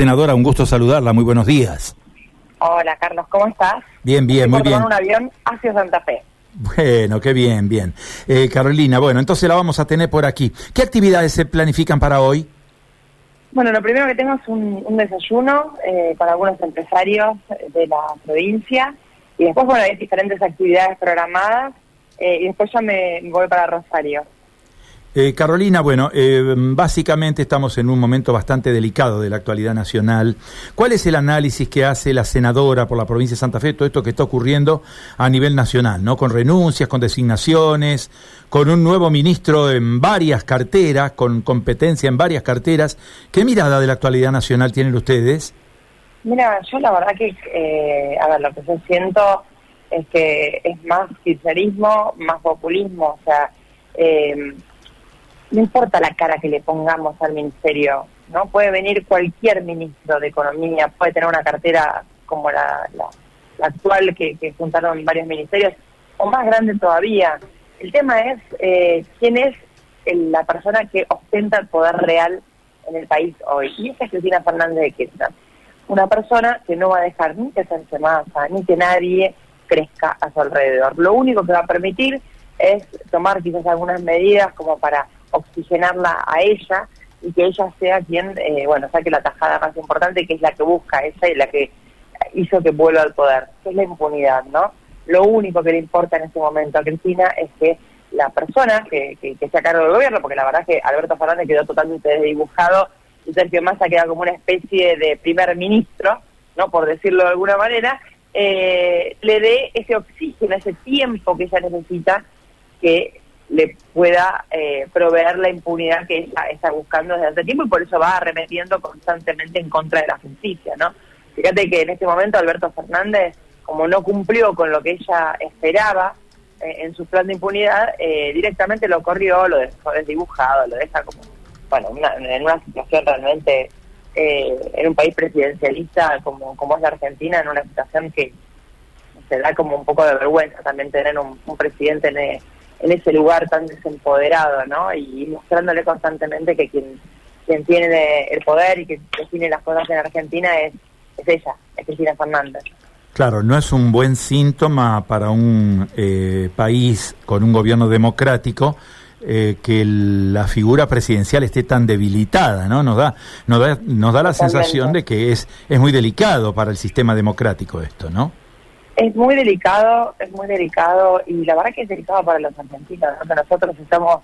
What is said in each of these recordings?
Senadora, un gusto saludarla, muy buenos días. Hola Carlos, ¿cómo estás? Bien, bien, muy bien. un avión hacia Santa Fe. Bueno, qué bien, bien. Eh, Carolina, bueno, entonces la vamos a tener por aquí. ¿Qué actividades se planifican para hoy? Bueno, lo primero que tengo es un, desayuno eh, con algunos empresarios de la provincia y después, bueno, hay diferentes actividades programadas eh, y después ya me voy para Rosario. Eh, Carolina, bueno, eh, básicamente estamos en un momento bastante delicado de la actualidad nacional. ¿Cuál es el análisis que hace la senadora por la provincia de Santa Fe, todo esto que está ocurriendo a nivel nacional, ¿no? Con renuncias, con designaciones, con un nuevo ministro en varias carteras, con competencia en varias carteras. ¿Qué mirada de la actualidad nacional tienen ustedes? Mira, yo la verdad que, eh, a ver, lo que yo siento es que es más kirchnerismo, más populismo, o sea... Eh, no importa la cara que le pongamos al ministerio, ¿no? Puede venir cualquier ministro de Economía, puede tener una cartera como la, actual que, juntaron varios ministerios, o más grande todavía. El tema es eh, quién es la persona que ostenta el poder real en el país hoy. Y esa es Cristina Fernández de Kirchner. Una persona que no va a dejar ni que se masa, ni que nadie crezca a su alrededor. Lo único que va a permitir es tomar quizás algunas medidas como para oxigenarla a ella y que ella sea quien, eh, bueno, saque la tajada más importante, que es la que busca ella y la que hizo que vuelva al poder, que es la impunidad, ¿no? Lo único que le importa en este momento a Cristina es que la persona que, que, que sea cargo del gobierno, porque la verdad es que Alberto Fernández quedó totalmente desdibujado y Sergio Massa queda como una especie de primer ministro, ¿no? Por decirlo de alguna manera, eh, le dé ese oxígeno, ese tiempo que ella necesita que le pueda eh, proveer la impunidad que ella está buscando desde hace tiempo y por eso va arremetiendo constantemente en contra de la justicia, ¿no? Fíjate que en este momento Alberto Fernández, como no cumplió con lo que ella esperaba eh, en su plan de impunidad, eh, directamente lo corrió, lo dejó desdibujado, lo deja como, bueno, en una situación realmente, en un país presidencialista como, como es la Argentina, en una situación que se da como un poco de vergüenza también tener un, un presidente en en ese lugar tan desempoderado, ¿no? Y mostrándole constantemente que quien, quien tiene el poder y que define las cosas en Argentina es, es ella, es Cristina Fernández. Claro, no es un buen síntoma para un eh, país con un gobierno democrático eh, que la figura presidencial esté tan debilitada, ¿no? Nos da, nos da, nos da la sensación de que es, es muy delicado para el sistema democrático esto, ¿no? Es muy delicado, es muy delicado y la verdad que es delicado para los argentinos, nosotros estamos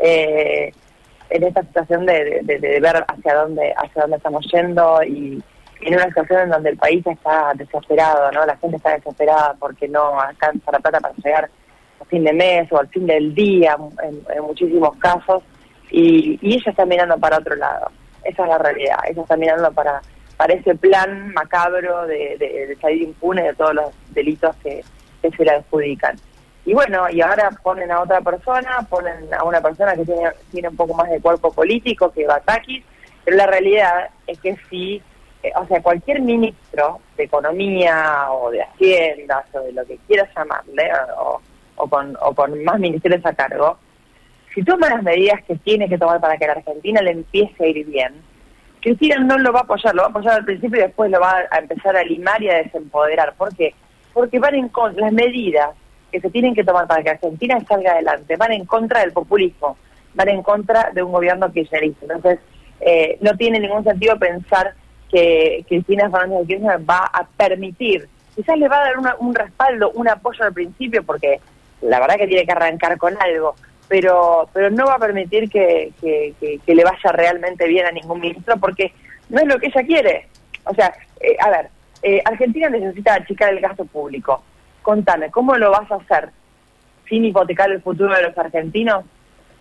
eh, en esta situación de, ver hacia dónde hacia dónde estamos yendo y en una situación en donde el país está desesperado, ¿no? La gente está desesperada porque no alcanza la plata para llegar al fin de mes o al fin del día en, muchísimos casos y, y ella está mirando para otro lado. Esa es la realidad, ella está mirando para para ese plan macabro de, de, salir impune de todos los delitos que, se le adjudican. Y bueno, y ahora ponen a otra persona, ponen a una persona que tiene, tiene un poco más de cuerpo político que Batakis, pero la realidad es que sí, eh, o sea, cualquier ministro de Economía o de Haciendas o de lo que quieras llamarle, o, o, con, o con más ministerios a cargo, si toma las medidas que tiene que tomar para que la Argentina le empiece a ir bien, Cristina no lo va a apoyar, lo va a apoyar al principio y después lo va a empezar a limar y a desempoderar. ¿Por qué? Porque van en contra, las medidas que se tienen que tomar para que Argentina salga adelante van en contra del populismo, van en contra de un gobierno kirchnerista. Entonces, eh, no tiene ningún sentido pensar que Cristina Fernández de Kirchner va a permitir, quizás le va a dar un respaldo, un apoyo al principio, porque la verdad que tiene que arrancar con algo, pero pero no va a permitir que, que, le vaya realmente bien a ningún ministro porque no es lo que ella quiere. O sea, eh, a ver, eh, Argentina necesita achicar el gasto público. Contame, ¿cómo lo vas a hacer sin hipotecar el futuro de los argentinos?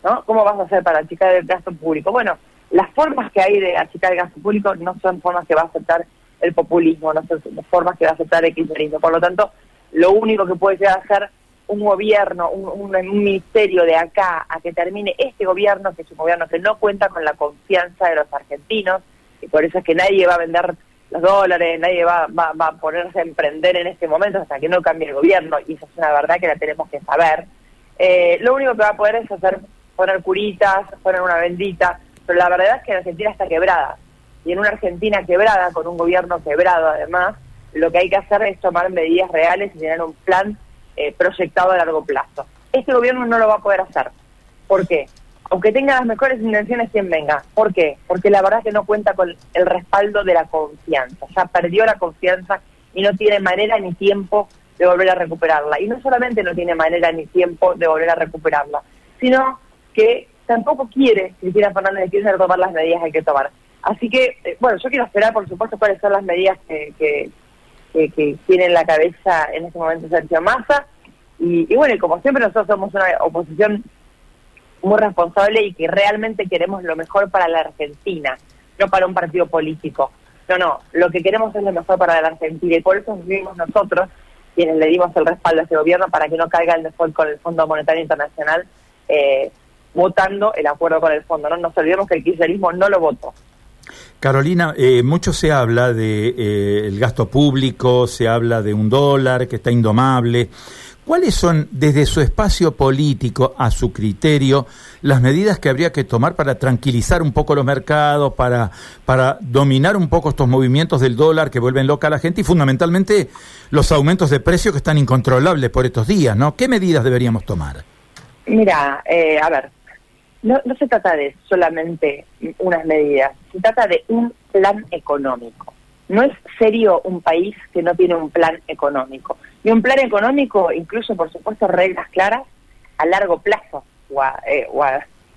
¿no? ¿Cómo vas a hacer para achicar el gasto público? Bueno, las formas que hay de achicar el gasto público no son formas que va a aceptar el populismo, no son formas que va a aceptar el kirchnerismo. Por lo tanto, lo único que puede llegar a hacer un gobierno, un, ministerio de acá a que termine este gobierno, que es un gobierno que no cuenta con la confianza de los argentinos, y por eso es que nadie va a vender los dólares, nadie va, va, a ponerse a emprender en este momento hasta que no cambie el gobierno, y esa es una verdad que la tenemos que saber. Eh, lo único que va a poder es hacer poner curitas, poner una bendita, pero la verdad es que la Argentina está quebrada. y en una Argentina quebrada, con un gobierno quebrado además, lo que hay que hacer es tomar medidas reales y tener un plan eh, proyectado a largo plazo. Este gobierno no lo va a poder hacer. ¿Por qué? Aunque tenga las mejores intenciones quien venga. ¿Por qué? Porque la verdad es que no cuenta con el respaldo de la confianza. Ya perdió la confianza y no tiene manera ni tiempo de volver a recuperarla. Y no solamente no tiene manera ni tiempo de volver a recuperarla, sino que tampoco quiere Cristina Fernández de Kirchner tomar las medidas que hay que tomar. Así que, eh, bueno, yo quiero esperar, por supuesto, cuáles son las medidas que, que, tiene en la cabeza en este momento Sergio Massa. Y, y bueno, como siempre nosotros somos una oposición muy responsable y que realmente queremos lo mejor para la Argentina, no para un partido político. No, no, lo que queremos es lo mejor para la Argentina y por eso vivimos nosotros quienes le dimos el respaldo a ese gobierno para que no caiga el default con el Fondo Monetario Internacional eh, votando el acuerdo con el fondo. No nos olvidemos que el kirchnerismo no lo votó. Carolina, eh, mucho se habla de eh, el gasto público, se habla de un dólar que está indomable. ¿Cuáles son, desde su espacio político a su criterio, las medidas que habría que tomar para tranquilizar un poco los mercados, para, para dominar un poco estos movimientos del dólar que vuelven loca a la gente y fundamentalmente los aumentos de precios que están incontrolables por estos días, ¿no? ¿Qué medidas deberíamos tomar? Mira, eh, a ver, no, no se trata de solamente unas medidas, se trata de un plan económico. No es serio un país que no tiene un plan económico. Y un plan económico, incluso por supuesto reglas claras a largo plazo. Eh,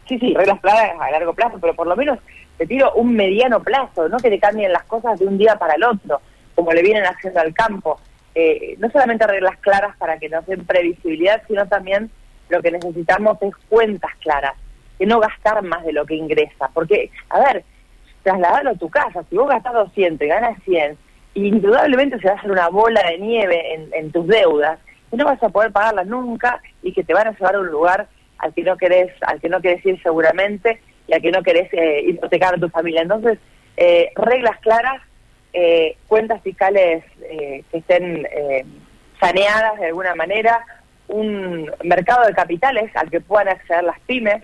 sí, sí, reglas claras a largo plazo, pero por lo menos te tiro un mediano plazo, no que te cambien las cosas de un día para el otro, como le vienen haciendo al campo. Eh, no solamente reglas claras para que nos den previsibilidad, sino también lo que necesitamos es cuentas claras, que no gastar más de lo que ingresa. Porque, a ver, trasladarlo a tu casa. Si vos gastas 200 y ganas 100, indudablemente se va a hacer una bola de nieve en, tus deudas que no vas a poder pagarlas nunca y que te van a llevar a un lugar al que no querés, al que no querés ir seguramente y al que no querés eh, hipotecar a tu familia. Entonces, eh, reglas claras, eh, cuentas fiscales que estén saneadas de alguna manera, un mercado de capitales al que puedan acceder las pymes,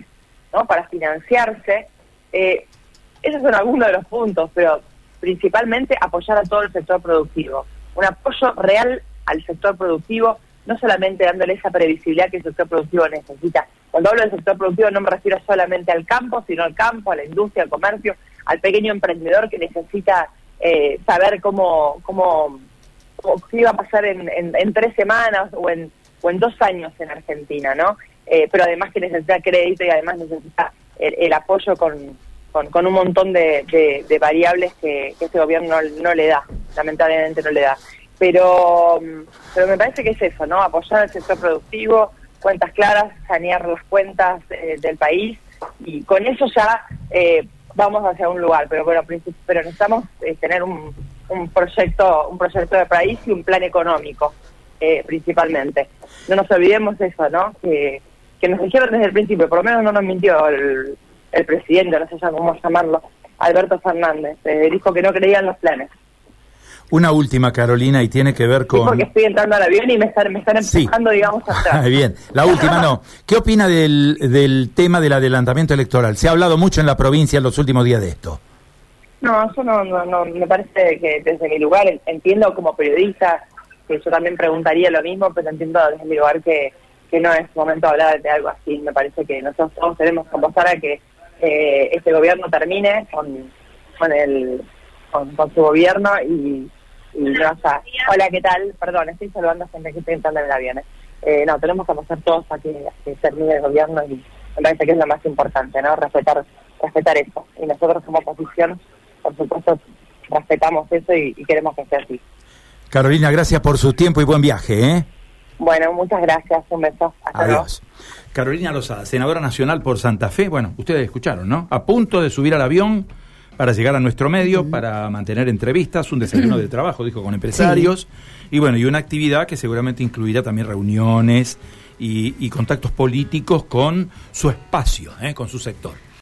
¿no? Para financiarse. Esos son algunos de los puntos, pero principalmente apoyar a todo el sector productivo. Un apoyo real al sector productivo, no solamente dándole esa previsibilidad que el sector productivo necesita. Cuando hablo del sector productivo no me refiero solamente al campo, sino al campo, a la industria, al comercio, al pequeño emprendedor que necesita eh, saber cómo, cómo, qué iba a pasar en, en, tres semanas o en, o en dos años en Argentina, ¿no? Eh, pero además que necesita crédito y además necesita el apoyo con, con, un montón de, variables que, este gobierno no, le da, lamentablemente no le da. Pero, pero me parece que es eso, ¿no? Apoyar al sector productivo, cuentas claras, sanear las cuentas eh, del país y con eso ya eh, vamos hacia un lugar. Pero bueno, pero necesitamos eh, tener un, un proyecto, un proyecto de país y un plan económico, principalmente. No nos olvidemos eso, ¿no? Que, que nos dijeron desde el principio, por lo menos no nos mintió el el presidente, no sé cómo llamarlo, Alberto Fernández, eh, dijo que no creía en los planes. Una última, Carolina, y tiene que ver con... Sí, porque estoy entrando al avión y me están, me están empujando, digamos, atrás. Bien, la última no. ¿Qué opina del, del tema del adelantamiento electoral? Se ha hablado mucho en la provincia en los últimos días de esto. No, eso no, no, no me parece que desde mi lugar, entiendo como periodista, que yo también preguntaría lo mismo, pero entiendo desde mi lugar que, que no es momento de hablar de algo así. Me parece que nosotros todos tenemos que apostar a que eh, este gobierno termine con, con, el, con, su gobierno y, no, hola, ¿qué tal? Perdón, estoy saludando a gente que está entrando en el avión. Eh, no, tenemos que apostar todos a que, termine el gobierno y me parece que es lo más importante, ¿no? Respetar, respetar eso. Y nosotros como oposición, por supuesto, respetamos eso y, queremos que sea así. Carolina, gracias por su tiempo y buen viaje, ¿eh? Bueno, muchas gracias. Un beso. Hasta Adiós. Carolina Lozada, senadora nacional por Santa Fe. Bueno, ustedes escucharon, ¿no? A punto de subir al avión para llegar a nuestro medio, para mantener entrevistas, un desayuno de trabajo, dijo, con empresarios. Y bueno, y una actividad que seguramente incluirá también reuniones y, contactos políticos con su espacio, ¿eh? con su sector.